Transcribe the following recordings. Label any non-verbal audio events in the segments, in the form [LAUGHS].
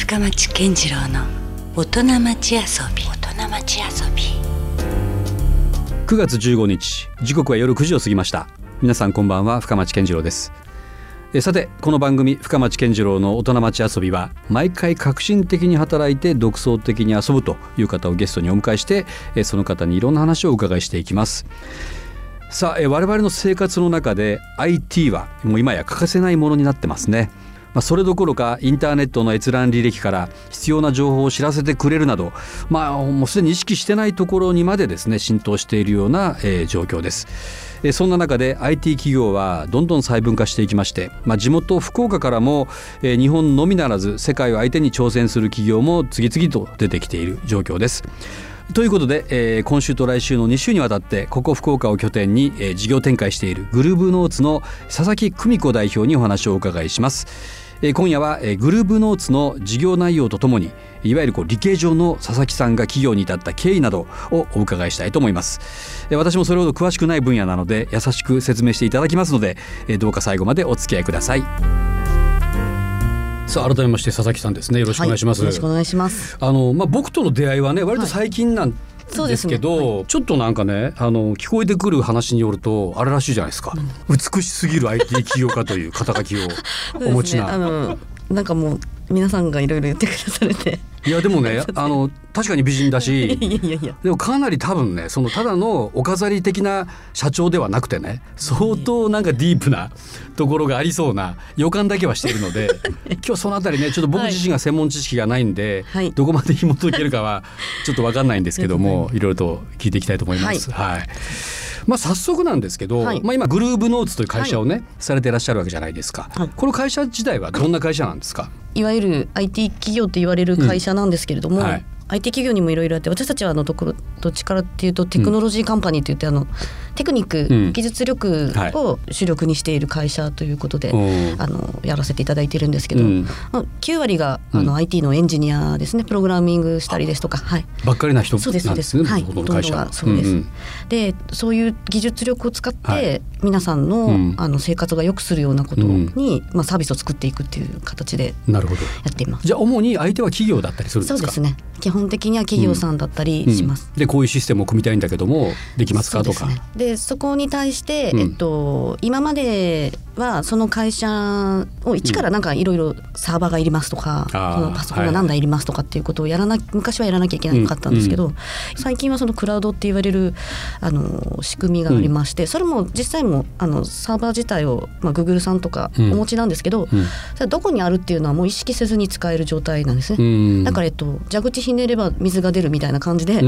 深町健次郎の大人町遊び。大人町遊び。9月15日時刻は夜9時を過ぎました。皆さんこんばんは深町健次郎です。えさてこの番組深町健次郎の大人町遊びは毎回革新的に働いて独創的に遊ぶという方をゲストにお迎えしてえその方にいろんな話をお伺いしていきます。さあえ我々の生活の中で IT はもう今や欠かせないものになってますねまあ、それどころかインターネットの閲覧履歴から必要な情報を知らせてくれるなど、まあ、もうすでに意識してないところにまでですね浸透しているような、えー、状況です。そんな中で IT 企業はどんどん細分化していきまして、まあ、地元福岡からも、日本のみならず世界を相手に挑戦する企業も次々と出てきている状況です。ということで、今週と来週の2週にわたってここ福岡を拠点に、事業展開しているグルーブノーツの佐々木久美子代表にお話をお伺いします。えー、今夜は、えー、グルーブノーツの事業内容とともにいわゆるこう理系上の佐々木さんが企業に至った経緯などをお伺いしたいと思います。えー、私もそれほど詳しくない分野なので優しく説明していただきますので、えー、どうか最後までお付き合いください。さあ改めまして佐々木さんですねよろしくお願いします、はい、よろしくお願いしますあのまあ僕との出会いはね割と最近なんですけど、ね。はい、ちょっとなんかねあの聞こえてくる話によるとあれらしいじゃないですか、うん、美しすぎる IT 起業家という肩書きをお持ちな。[LAUGHS] ね、なんかもう皆さんがいろいろ言ってくだされて。いやでもね [LAUGHS] あの確かに美人だし。でもかなり多分ねそのただのお飾り的な社長ではなくてね相当なんかディープなところがありそうな予感だけはしているので [LAUGHS] 今日そのあたりねちょっと僕自身が専門知識がないんで、はい、どこまで紐解けるかはちょっと分かんないんですけども、い、ろいろと聞いていきたいと思います。はい、はいまあ、早速なんですけど、はい、まあ、今グルーブノーツという会社をね、はい、されていらっしゃるわけじゃないですか、はい、この会社自体はどんな会社なんですか？いわゆる IT 企業と言われる会社なんですけれども、うん。IT 企業にもいろいろあって私たちはあのどこどっちからっていうとテクノロジーカンパニーといってあのテクニック、うん、技術力を主力にしている会社ということで、はい、あのやらせていただいてるんですけど、うん、まあ、9割があの、IT のエンジニアですねプログラミングしたりですとか、はい、ばっかりな人そうですそうです、はい、ほとんどがそうです、うんうん、でそういう技術力を使って、はい、皆さんの,、あの生活が良くするようなことに、まあ、サービスを作っていくっていう形でやっています。じゃあ主に相手は企業だったりするんですか？そうですね。基本的には企業さんだったりします。うん。うん、でこういうシステムを組みたいんだけどもできますか？とか。で、ね、そこに対して、えっと、今まではその会社を一からなんかいろいろサーバーがいりますとか、そのパソコンが何台いりますとかっていうことをやらな昔はやらなきゃいけなかったんですけど、最近はそのクラウドって言われるあの仕組みがありまして、それも実際もあのサーバー自体を、まあ、Google さんとかお持ちなんですけど、それどこにあるっていうのはもう意識せずに使える状態なんですね。だから、えっと、蛇口ひねれば水が出るみたいな感じで、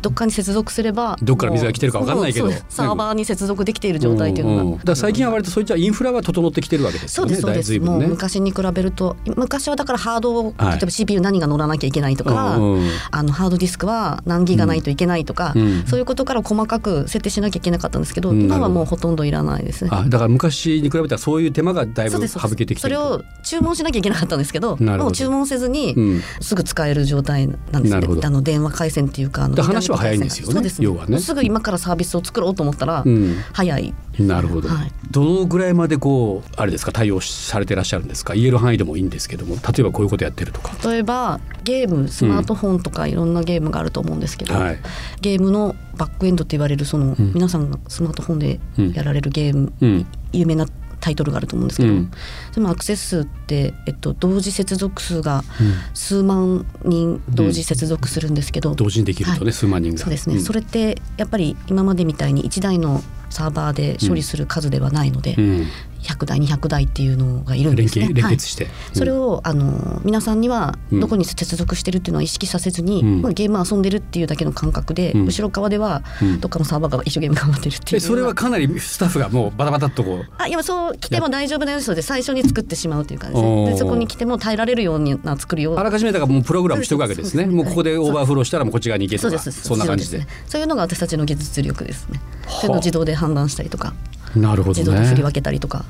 どっかに接続すればどっから水が来てるか分かんないけど。サーバーに接続できている状態っていうのが、だ最近は割とそういったインフラは整ってきてるわけですよね。そうですそうです、ね、もう昔に比べると昔はだからハード例えば CPU 何が乗らなきゃいけないとか、はい、あのハードディスクは何ギガないといけないとか、うん、そういうことから細かく設定しなきゃいけなかったんですけど、うん、今はもうほとんどいらないですね。あだから昔に比べたらそういう手間がだいぶ省けてきてそれを注文しなきゃいけなかったんですけどもう注文せずにすぐ使える状態なんですね。あの電話回線っていうかあの話は早いんですよね。そうです要はね。すぐ今からサービスを作ろうと思ったら、早い。なるほど、はい、どのぐらいまでこうあれですか対応されてらっしゃるんですか？言える範囲でもいいんですけども例えばこういうことやってるとか。例えばゲームスマートフォンとかいろんなゲームがあると思うんですけど、うん。はい、ゲームのバックエンドって言われるその、うん、皆さんがスマートフォンでやられるゲーム、うん、有名なタイトルがあると思うんですけど、うん、でもアクセス数って、えっと、同時接続数が数万人同時接続するんですけど、うん、同時にできるとね、はい、数万人が。そうですね、うん、それってやっぱり今までみたいに1台のサーバーで処理する数ではないので、100台200台っていうのがいるんですね。連結して、はいそれをあの皆さんにはどこに接続してるっていうのは意識させずに、うん、まあ、ゲーム遊んでるっていうだけの感覚で、うん、後ろ側ではどっかのサーバーが一生懸命頑張ってるっていうそれはかなりスタッフがもうバタバタっとこう。あいやそう来ても大丈夫なようで最初に作ってしまうという感じででそこに来ても耐えられるような作りをあらかじめだからもうプログラムしておくわけですね。もうここでオーバーフローしたらもうこっち側に行けとかそんな感じで、ね、そういうのが私たちの技術力ですね。そういうのを自動で判断したりとかなるほど、ね、自動で振り分けたりとか。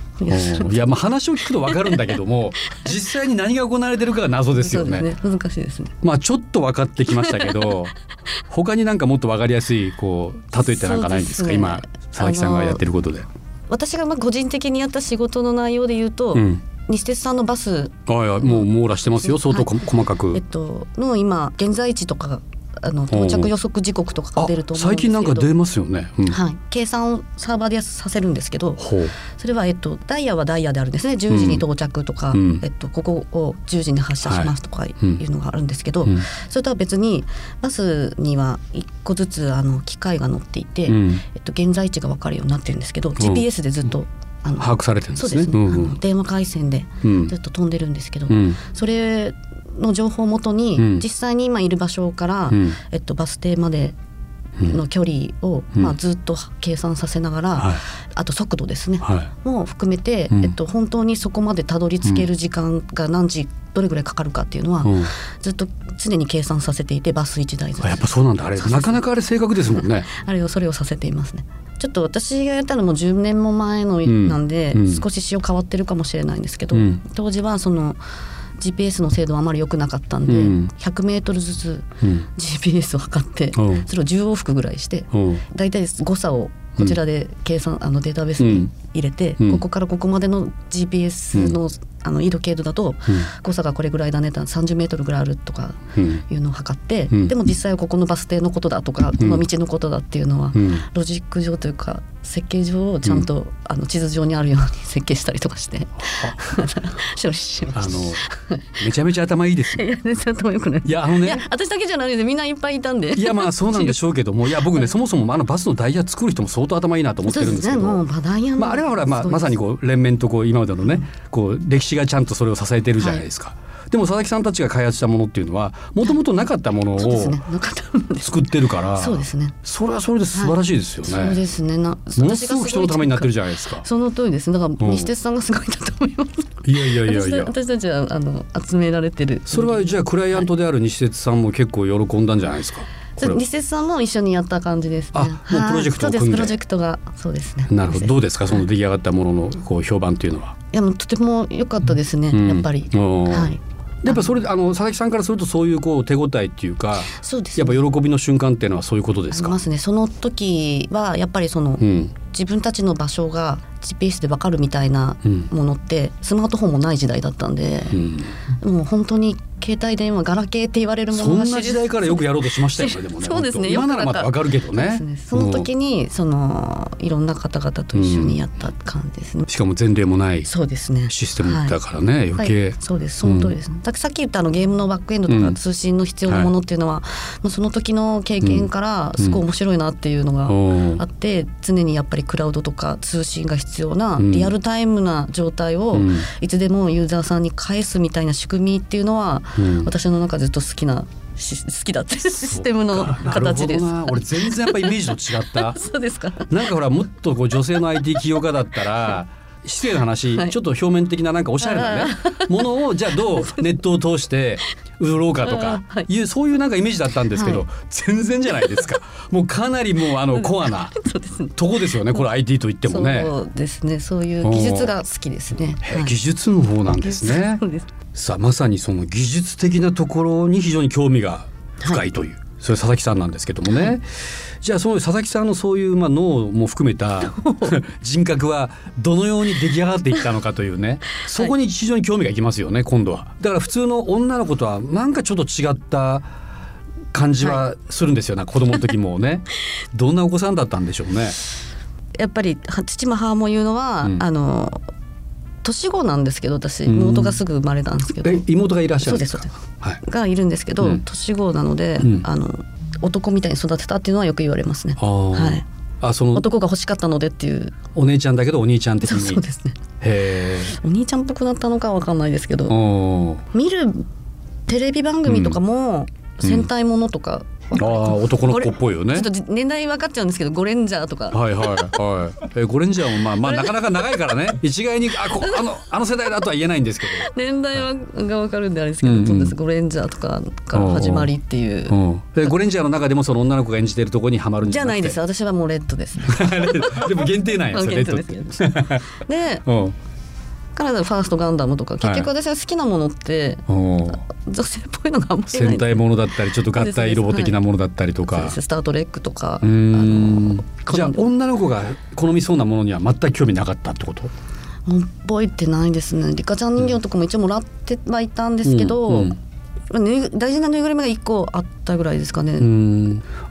いやまあ話を聞くとわかるんだけども [LAUGHS] 実際に何が行われてるかが謎ですよね。ね難しいですね。まあちょっと分かってきましたけど [LAUGHS] 他になんかもっと分かりやすいこう例えてなんかないんですか、ね、今佐々木さんがやってることで。私がまあ個人的にやった仕事の内容で言うと、うん西鉄さんのバスあいやもう網羅してますよ相当、はい、細かく、えっと、の今現在地とかあの到着予測時刻とかが出ると思うん最近なんか出ますよね、うん、はい、計算をサーバーでさせるんですけどそれは、えっと、ダイヤはダイヤであるんですね。10時に到着とか、うん、えっと、ここを10時に発車しますとかい。うのがあるんですけど、はいうん、それとは別にバスには1個ずつあの機械が乗っていて、えっと、現在地が分かるようになってるんですけど、GPS でずっとあの把握されてるんですね。そうですね、うんうん、電話回線でずっと飛んでるんですけど、うん、それの情報をもとに、うん、実際に今いる場所から、うん、えっと、バス停までの距離を、まあ、ずっと計算させながら、はい、あと速度ですね、はい、も含めて、えっと、本当にそこまでたどり着ける時間が何時どれぐらいかかるかっていうのは、ずっと常に計算させていてバス1台ずつやっぱそうなんだ。あれなかなかあれ正確ですもんね。[LAUGHS] あれをそれをさせていますねちょっと私がやったのも10年も前のなんで、少し仕様変わってるかもしれないんですけど、当時はその GPS の精度はあまり良くなかったんで、うん、100m ずつ GPS を測って、う。ん、それを10往復ぐらいして大体誤差をこちらで計算、あのデータベースに入れて、ここからここまでの GPS の,、あの緯度経度だと、誤差がこれぐらいだね30メートルぐらいあるとかいうのを測って、でも実際はここのバス停のことだとか、この道のことだっていうのは、ロジック上というか設計上ちゃんと、うん、あの地図上にあるように設計したりとかして [LAUGHS] 処理しましあのめちゃめちゃ頭いいです [LAUGHS] いや全然頭良くない。いやあのね。私だけじゃないでみんないっぱいいたんで。いやまあそうなんでしょうけども [LAUGHS] いや僕ねそもそもあのバスのダイヤ作る人も相当頭いいなと思ってるんですけど、ね、まあ、あれはほら、まあ、まさにこう連綿とこう今までのねこう歴史がちゃんとそれを支えてるじゃないですか。はい。でも佐々木さんたちが開発したものっていうのはもともとなかったものを作ってるからそうですね。それはそれで素晴らしいですよね、そうですね。なものすごく人のためになってるじゃないですか。その通りです。だから西鉄さんがすごいだと思います、いやいやいやいや。私たちはあの集められてる。それはじゃあクライアントである西鉄さんも結構喜んだんじゃないですか？西鉄さんも一緒にやった感じです、ね、あ、もうプロジェクトを組んで、プロジェクトがそうですね。なるほど、どうですか、その出来上がったもののこう評判というのは。いや、もうとても良かったですね、うん、やっぱり。はい。やっぱそれあの佐々木さんからするとそういうこう手応えっていうかそうです、ね、やっぱ喜びの瞬間っていうのはそういうことですか？ますね。その時はやっぱりその、うん、自分たちの場所が GPS で分かるみたいなものって、スマートフォンもない時代だったんで、うん、もう本当に携帯電話ガラケーって言われるものがそんな時代からよくやろうとしましたよねでもねそうですね今ならまだわかるけどね、ね、その時にそのいろんな方々と一緒にやった感じですね、しかも前例もないそうですね。システムだからね、はい、余計、はい、そうですその通りです、ね、うん、さっき言ったあのゲームのバックエンドとか通信の必要なものっていうのは、もうその時の経験からすごい面白いなっていうのがあって、常にやっぱりクラウドとか通信が必要なリアルタイムな状態をいつでもユーザーさんに返すみたいな仕組みっていうのは、私の中でずっと好きな好きだってシステムの形です。俺全然やっぱイメージと違った。[LAUGHS] そうですか。なんかほらもっとこう女性の IT 起業家だったら。失礼な話、はい、ちょっと表面的ななんかおしゃれなねものをじゃあどう [LAUGHS] ネットを通して売ろうかとかい。う、そういうなんかイメージだったんですけど、はい、全然じゃないですか。もうかなりもうあのコアな [LAUGHS] とこですよねこれ IT と言ってもね。そうですね。そういう技術が好きですね、はい、技術の方なんですねさあまさにその技術的なところに非常に興味が深いという、それ佐々木さんなんですけどもね、はい、じゃあその佐々木さんのそういうまあ脳も含めた [LAUGHS] 人格はどのように出来上がっていったのかというね。[LAUGHS] そこに非常に興味がいきますよね今度は。だから普通の女の子とはなんかちょっと違った感じはするんですよね、はい、子供の時もね。[LAUGHS] どんなお子さんだったんでしょうね。やっぱり父も母も言うのは、うん、あの年子なんですけど私妹がすぐ生まれたんですけど、妹がいらっしゃるんですか？はい、がいるんですけど、うん、年子なので、うん、あの男みたいに育てたっていうのはよく言われますね。はい、あその男が欲しかったのでっていう。お姉ちゃんだけどお兄ちゃん的に。そうですね。へお兄ちゃんっぽくなったのかわかんないですけど見るテレビ番組とかも戦隊ものとかああ男の子っぽいよね。ちょっと年代分かっちゃうんですけどゴレンジャーとか。はいはいはい。えゴレンジャーもまあまあなかなか長いからね一概にあこあのあの世代だとは言えないんですけど。年代はが分かるんであれですけど、うんうん、ゴレンジャーとかから始まりっていう。でゴレンジャーの中でもその女の子が演じてるところにはまるんじゃないです私はもうレッドです。[LAUGHS] でも限定なんやレッドって。[LAUGHS] で。からファーストガンダムとか結局私は好きなものって、はい、女性っぽいのがあんまり戦隊ものだったりちょっと合体ロボ的なものだったりとか、はい、スター・トレックとかあのじゃあ女の子が好みそうなものには全く興味なかったってこと？覚えてないですね。リカちゃん人形とかも一応もらってはいたんですけど、うんうん大事なぬいぐるみが1個あったぐらいですかね。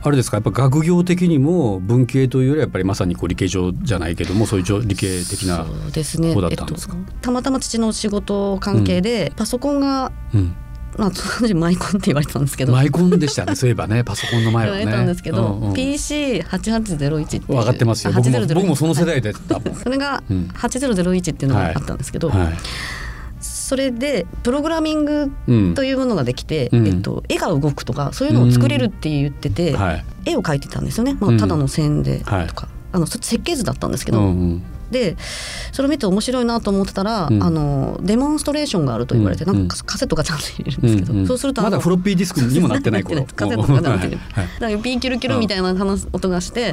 あれですかやっぱ学業的にも文系というよりはやっぱりまさにこう理系上じゃないけどもそういう理系的な方だったんですか、ねえっと、たまたま父の仕事関係で、パソコンが、うんまあ、当時マイコンって言われてたんですけど。マイコンでしたね。そういえばねパソコンの前はね。言われたんですけど、うんうん、PC8801 って分かってますよ。僕も僕もその世代でそれが8001っていうのがあったんですけど、はい。はいそれでプログラミングというものができて、うん、えっと、絵が動くとかそういうのを作れるって言ってて、うん。はい、絵を描いてたんですよね、まあ、ただの線でとか、はい、あの設計図だったんですけど、うんうん、でそれを見て面白いなと思ってたら、うん、あのデモンストレーションがあると言われて、うん、なんかカセットがちゃんと入れるんですけど、うんうん、そうするとまだフロッピーディスクにもなってない頃。[LAUGHS] カセットがなってる、[LAUGHS] はい、だからピーキュルキュルみたいな話音がして、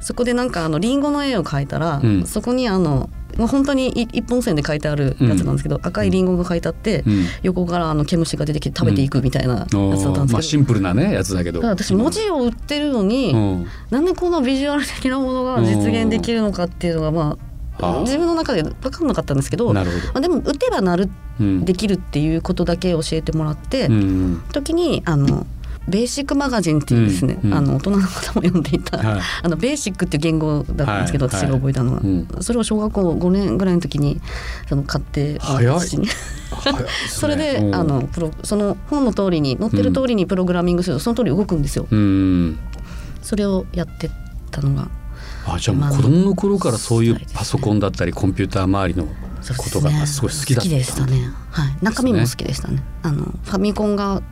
そこでなんかあのリンゴの絵を描いたら、そこにあのもう本当に一本線で書いてあるやつなんですけど、うん、赤いリンゴが書いてあって、うん、横からあの毛虫が出てきて食べていくみたいなやつだったんですけど、まあ、シンプルなねやつだけど。私文字を売ってるのに、うん、なんでこんなビジュアル的なものが実現できるのかっていうのがまあ自分の中で分かんなかったんですけどまあ、でも打てばなる、できるっていうことだけ教えてもらって、時にあのベーシックマガジンっていうですね、うんうん、あの大人の方も読んでいた、はい、あのベーシックっていう言語だったんですけど、はい、私が覚えたのは、はい、それを小学校5年ぐらいの時にその買って [LAUGHS] それであのプロその本の通りに載ってる通りにプログラミングするとその通り動くんですよ。それをやってたのがあじゃあもう子供の頃からそういうパソコンだったりコンピューター周りのことがすごい好きだった、ね、好きでしたね。はい、中身も好きでしたね。あのファミコンが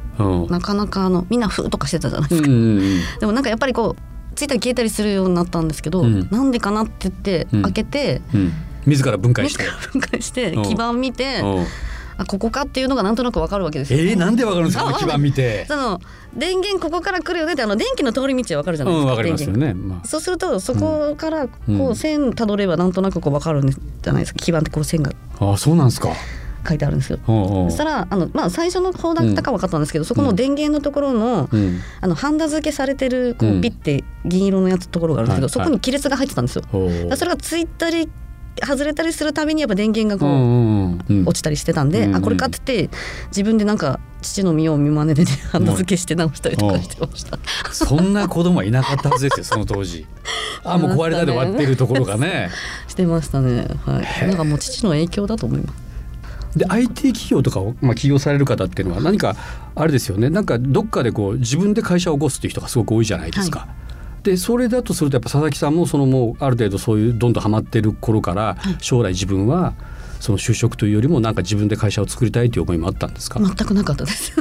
なかなかあのみんな「ふ」とかしてたじゃないですか、うんうんうん、[LAUGHS] でもなんかやっぱりこうついたり消えたりするようになったんですけど、うん、なんでかなって言って開けて、うん、自ら分解して。分解して基板見てあここかっていうのがなんとなくわかるわけですよ、えー、なんでわかるんですか？基板見て。[LAUGHS] その電源ここから来るよねってあの電気の通り道はわかるじゃないですか、うん、かりますよね、まあ、そうするとそこからこう線たどればなんとなくこうわかるんじゃないですか？基板ってこう線が。あそうなんですか書いてあるんですよ。そしたらあの、まあ、最初の方だったか分かったんですけど、うん、そこの電源のところの,、あのハンダ付けされてるこうピッて銀色のやつところがあるんですけど、そこに亀裂が入ってたんですよ。それがついたり外れたりするたびにやっぱ電源がこう落ちたりしてたんで、あこれかってって自分でなんか父の身を見まねで、ね、ハンダ付けして直したりとかしてました。そんな子供はいなかったはずですよその当時。[LAUGHS] あもう壊れたで終わってるところがね。[LAUGHS] してましたね。はい。なんかもう父の影響だと思います。で IT 企業とかを、まあ、起業される方っていうのは何かあれですよね。なんかどっかでこう自分で会社を起こすっていう人がすごく多いじゃないですか。はい、でそれだとするとやっぱ佐々木さんもそのもうある程度そういうどんどんはまってる頃から将来自分はその就職というよりもなんか自分で会社を作りたいという思いもあったんですか？全くなかったです。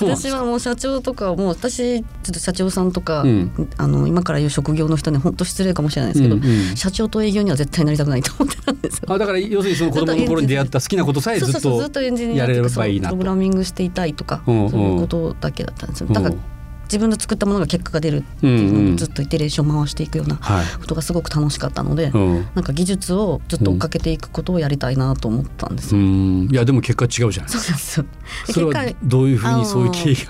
私はもう社長とかもう私ちょっと社長さんとか、うん、あの今から言う職業の人に本当失礼かもしれないですけど、うんうん、社長と営業には絶対なりたくないと思ってたんですよ。あだから要するにその子供の頃に出会った好きなことさえずっとやれればいいなプログラミングしていたいとか、うんうん、そういうことだけだったんですよ。だから自分の作ったものが結果が出るっていうのをずっとイテレーション回していくようなことがすごく楽しかったので、はい、なんか技術をずっと追っかけていくことをやりたいなと思ったんですよ。いやでも結果違うじゃないですか。[LAUGHS] それはどういうふうにそういう経緯が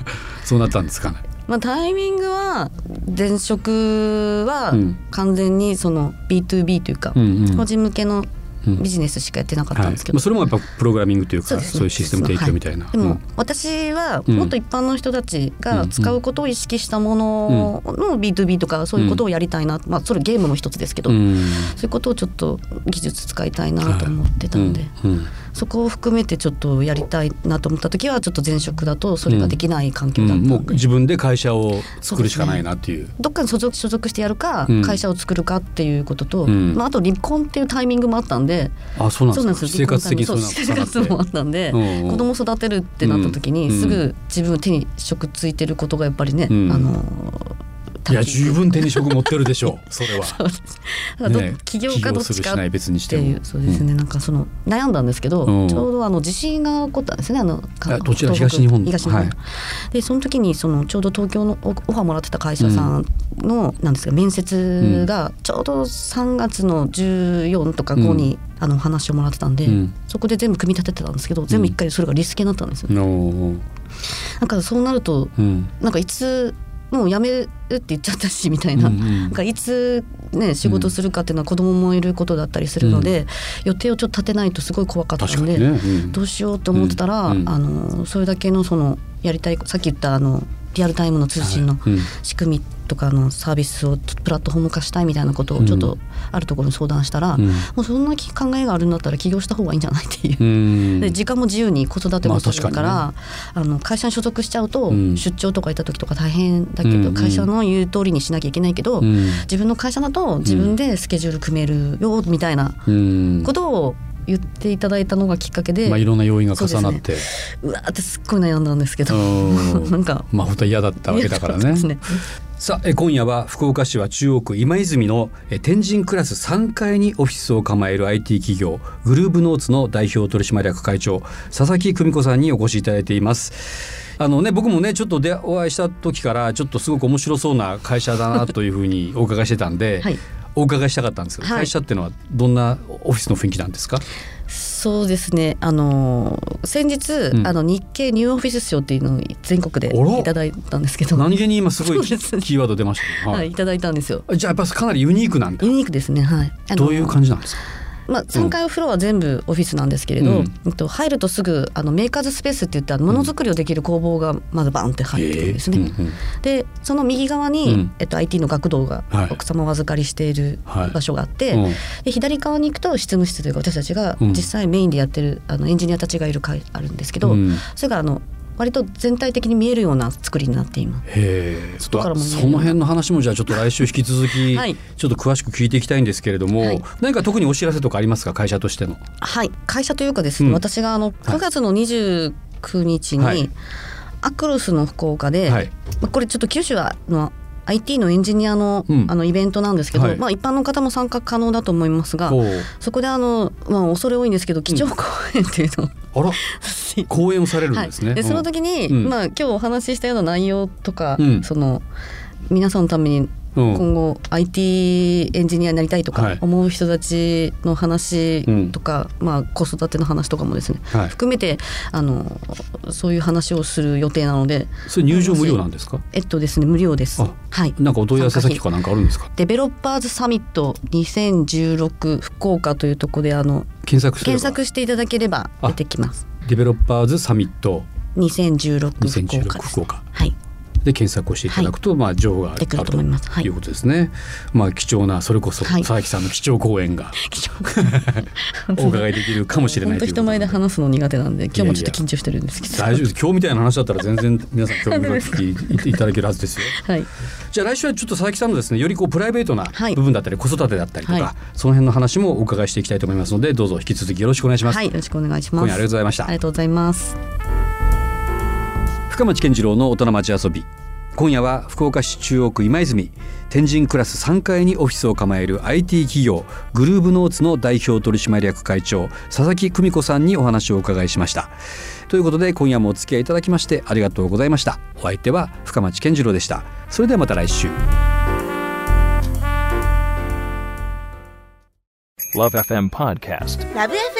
そうなったんですかね？[LAUGHS] まあ、タイミングは前職は完全にその B2B というか、個人向けのビジネスしかやってなかったんですけど、はい、それもやっぱプログラミングというかそう、ね,、いうシステム提供みたいな、はい、でも、私はもっと一般の人たちが使うことを意識したものの B2B とかそういうことをやりたいな、まあ、それゲームも一つですけど、そういうことをちょっと技術使いたいなと思ってたんで。そこを含めてちょっとやりたいなと思った時はちょっと前職だとそれができない環境だったうんうん、もう自分で会社を作るしかないなっていう、ね、どっかに所属所属してやるか、会社を作るかっていうことと、まあ、あと離婚っていうタイミングもあったんで。あそうなんです生活的に生活もあったんで、うんうん、子供育てるってなった時に、すぐ自分手に職ついてることがやっぱりね、あのいや十分手に職持ってるでしょう [LAUGHS] それは。ね、起業家どっちかっていう。そうですね、うん、なんかその悩んだんですけど、うん、ちょうどあの地震が起こったんですね。あのどちら？東日本東日本、はい、でその時にそのちょうど東京のオファーもらってた会社さんの、うん、なんですか面接がちょうど3月の14とか5に、あの話をもらってたんで、そこで全部組み立ててたんですけど全部一回それがリスケになったんですよ。なんかそうなると、なんかいつもう辞めるって言っちゃったしみたいな,、なんかいつ、ね、仕事するかっていうのは子供もいることだったりするので、予定をちょっと立てないとすごい怖かったんで、どうしようと思ってたら、あのそれだけのそのやりたいさっき言ったあのリアルタイムの通信の仕組みとかのサービスをプラットフォーム化したいみたいなことをちょっとあるところに相談したら、うん、もうそんな考えがあるんだったら起業した方がいいんじゃないっていう、[LAUGHS] で時間も自由に子育てもするから、まあね、あの会社に所属しちゃうと、出張とか行った時とか大変だけど、会社の言う通りにしなきゃいけないけど、自分の会社だと自分でスケジュール組めるよみたいなことを言っていただいたのがきっかけで、まあ、いろんな要因が重なって。う,、ね、うわってすっごい悩んだんですけど。[LAUGHS] なんかまあ本当嫌だったわけだからね。[LAUGHS] さあ今夜は福岡市は中央区今泉の天神クラス3階にオフィスを構える IT 企業グルーブノーツの代表取締役会長佐々木久美子さんにお越しいただいています。あのね僕もねちょっとでお会いした時からちょっとすごく面白そうな会社だなというふうにお伺いしてたんで、はい、お伺いしたかったんですけど、はい、会社っていうのはどんなオフィスの雰囲気なんですか？そうですね。あの先日、うん、あの日経ニューオフィス賞っていうのを全国でいただいたんですけど。何気に今すごいキーワード出ました、ね、はい、い、ただいたんですよ。じゃあやっぱかなりユニークなんだ。ユニークですね。はい。どういう感じなんですか？まあ、3階フロア全部オフィスなんですけれど、うん、と入るとすぐあのメーカーズスペースっていってものづくりをできる工房がまずバンって入ってるんですね。うんうん、でその右側に、うん、えっと、IT の学童が奥様お預かりしている場所があって、はい、で左側に行くと執務室というか私たちが実際メインでやってるあのエンジニアたちがいる階あるんですけど、それがあの割と全体的に見えるような作りになっています。へその辺の話もじゃあちょっと来週引き続き、ちょっと詳しく聞いていきたいんですけれども、はい、何か特にお知らせとかありますか？会社としての。はい。会社というかですね、うん、私があの9月の29日に、はい、アクロスの福岡で、はい、これちょっと九州はの IT のエンジニアのうん、あのイベントなんですけど、はい、まあ、一般の方も参加可能だと思いますがそこであの、まあ、恐れ多いんですけど基調講演っていうのを、うん、あら。[LAUGHS] 講演をされるんですね。はい、でその時に、うん、まあ、今日お話ししたような内容とか、その皆さんのために今後 IT エンジニアになりたいとか思う人たちの話とか、まあ、子育ての話とかもですね、含めてあのそういう話をする予定なので。それ入場無料なんですか？えっとですね無料です。はい。なんかお問い合わせ先とかなんかあるんですか？デベロッパーズサミット2016福岡というところであの検索検索していただければ出てきます。デベロッパーズサミット。2016福岡福岡。はいで検索をしていただくと、はい、まあ情報があるということですね。はい、まあ貴重なそれこそ佐々木さんの貴重講演が [LAUGHS] お伺いできるかもしれないと人前で話すの苦手なんで今日もちょっと緊張してるんですけど。大丈夫です。今日みたいな話だったら全然皆さん興味深くいただけるはずですよ。はい、じゃあ来週はちょっと佐々木さんのですねよりこうプライベートな部分だったり、子育てだったりとか、はい、その辺の話もお伺いしていきたいと思いますのでどうぞ引き続きよろしくお願いします。はいよろしくお願いします。今夜ありがとうございました。ありがとうございます。深町健次郎の大人町遊び。今夜は福岡市中央区今泉天神クラス3階にオフィスを構える IT 企業グルーブノーツの代表取締役会長佐々木久美子さんにお話をお伺いしました。ということで今夜もお付き合いいただきましてありがとうございました。お相手は深町健次郎でした。それではまた来週。LoveFM Podcast LoveFM